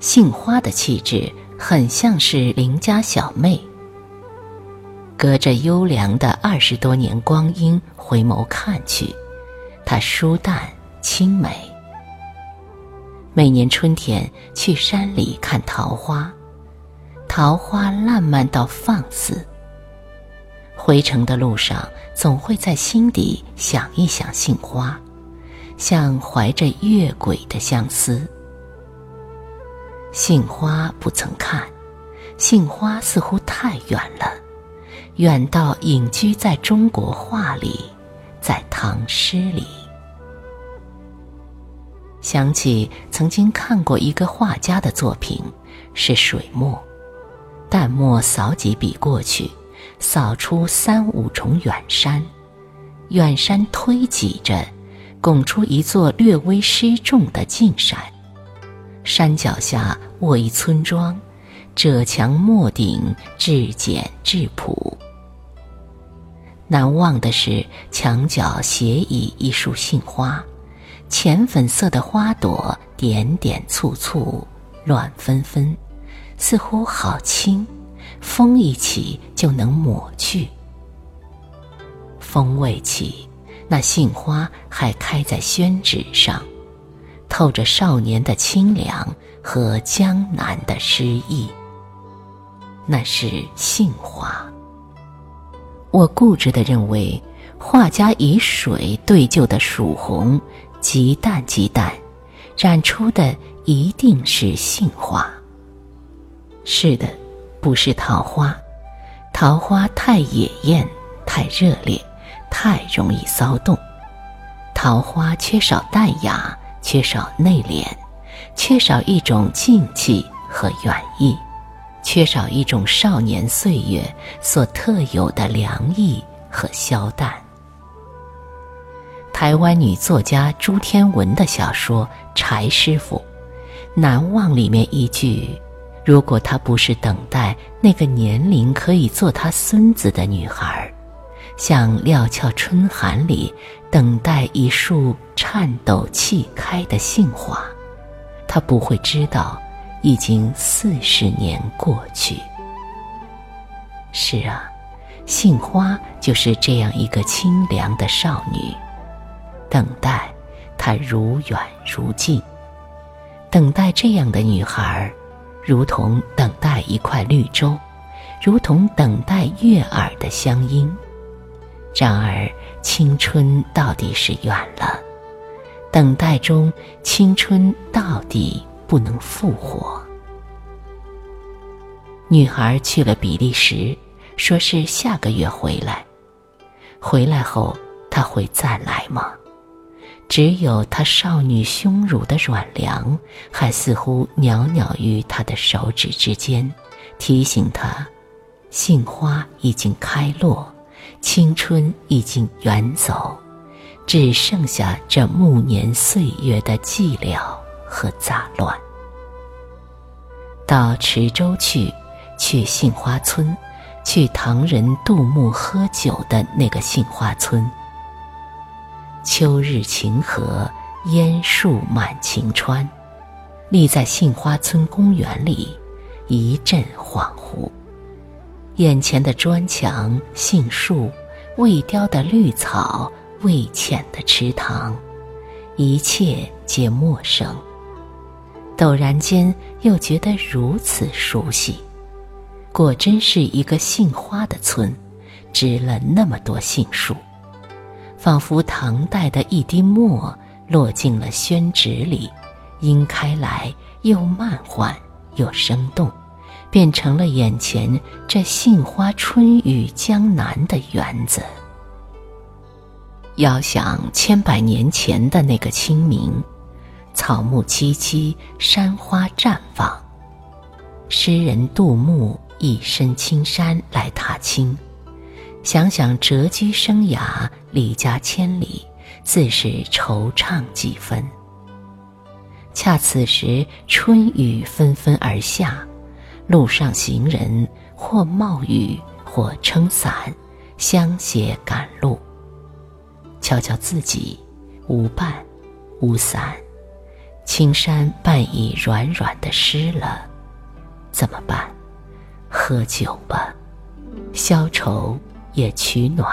杏花的气质很像是邻家小妹。隔着优良的二十多年光阴回眸看去，她疏淡清美。每年春天去山里看桃花，桃花烂漫到放肆。回程的路上，总会在心底想一想杏花，像怀着月轨的相思。杏花不曾看，杏花似乎太远了，远到隐居在中国画里，在唐诗里。想起曾经看过一个画家的作品，是水墨，淡墨扫几笔过去。扫出三五重远山，远山推挤着，拱出一座略微失重的近山。山脚下卧一村庄，褶墙墨顶，质简质朴。难忘的是墙角斜倚一束杏花，浅粉色的花朵点点簇簇，乱纷纷，似乎好轻。风一起就能抹去。风未起，那杏花还开在宣纸上，透着少年的清凉和江南的诗意。那是杏花。我固执的认为，画家以水对就的曙红，极淡极淡，染出的一定是杏花。是的。不是桃花，桃花太野艳，太热烈，太容易骚动。桃花缺少淡雅，缺少内敛，缺少一种静气和远意，缺少一种少年岁月所特有的凉意和消淡。台湾女作家朱天文的小说《柴师傅》，难忘里面一句。如果他不是等待那个年龄可以做他孙子的女孩，像料峭春寒里等待一束颤抖气开的杏花，他不会知道已经四十年过去。是啊，杏花就是这样一个清凉的少女，等待她如远如近，等待这样的女孩。如同等待一块绿洲，如同等待悦耳的乡音。然而，青春到底是远了，等待中，青春到底不能复活。女孩去了比利时，说是下个月回来。回来后，她会再来吗？只有她少女胸乳的软凉，还似乎袅袅于她的手指之间，提醒她，杏花已经开落，青春已经远走，只剩下这暮年岁月的寂寥和杂乱。到池州去，去杏花村，去唐人杜牧喝酒的那个杏花村。秋日晴和，烟树满晴川，立在杏花村公园里，一阵恍惚。眼前的砖墙、杏树、未凋的绿草、未浅的池塘，一切皆陌生。陡然间又觉得如此熟悉，果真是一个杏花的村，植了那么多杏树。仿佛唐代的一滴墨落进了宣纸里，晕开来，又漫缓又生动，变成了眼前这杏花春雨江南的园子。遥想千百年前的那个清明，草木萋萋，山花绽放，诗人杜牧一身青衫来踏青。想想谪居生涯，离家千里，自是惆怅几分。恰此时，春雨纷纷而下，路上行人或冒雨，或撑伞，相携赶路。悄悄自己，无伴，无伞，青山半已软软的湿了，怎么办？喝酒吧，消愁也取暖。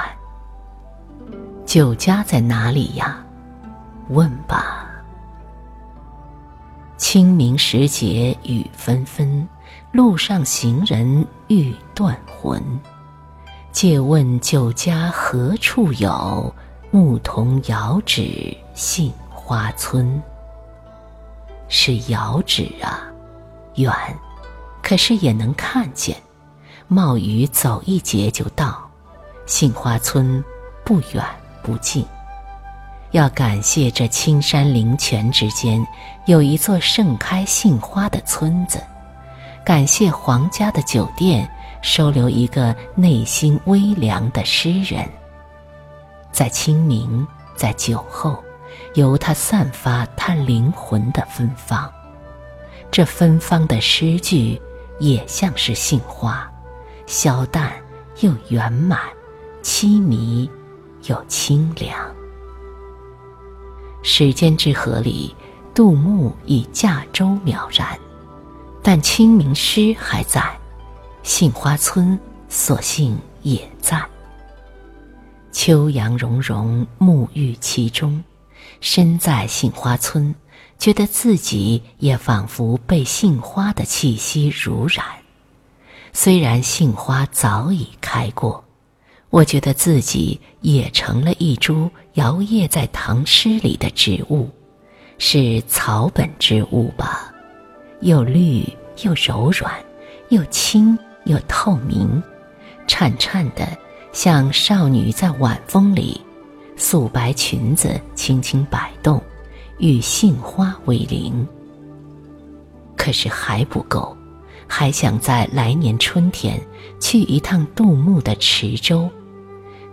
酒家在哪里呀？问吧。清明时节雨纷纷，路上行人欲断魂。借问酒家何处有？牧童遥指杏花村。是遥指啊，远，可是也能看见。冒雨走一截就到，杏花村不远不近。要感谢这青山灵泉之间有一座盛开杏花的村子，感谢皇家的酒店收留一个内心微凉的诗人。在清明，在酒后。由它散发他灵魂的芬芳，这芬芳的诗句也像是杏花，消淡又圆满，凄迷又清凉。时间之河里，杜牧已驾舟渺然，但清明诗还在，杏花村所幸也在。秋阳融融，沐浴其中。身在杏花村，觉得自己也仿佛被杏花的气息濡染。虽然杏花早已开过，我觉得自己也成了一株摇曳在唐诗里的植物，是草本植物吧？又绿又柔软，又轻又透明，颤颤的，像少女在晚风里。素白裙子轻轻摆动，与杏花为邻。可是还不够，还想在来年春天去一趟杜牧的池州，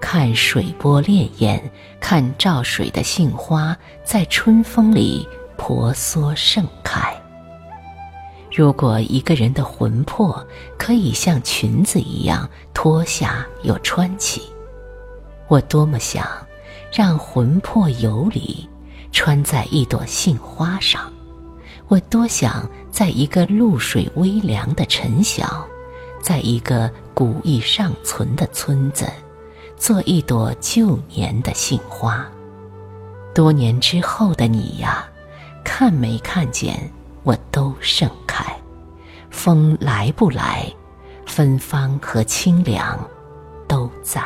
看水波潋滟，看照水的杏花在春风里婆娑盛开。如果一个人的魂魄可以像裙子一样脱下又穿起，我多么想。让魂魄游离，穿在一朵杏花上。我多想在一个露水微凉的晨晓，在一个古意尚存的村子，做一朵旧年的杏花。多年之后的你呀，看没看见我都盛开？风来不来，芬芳和清凉都在。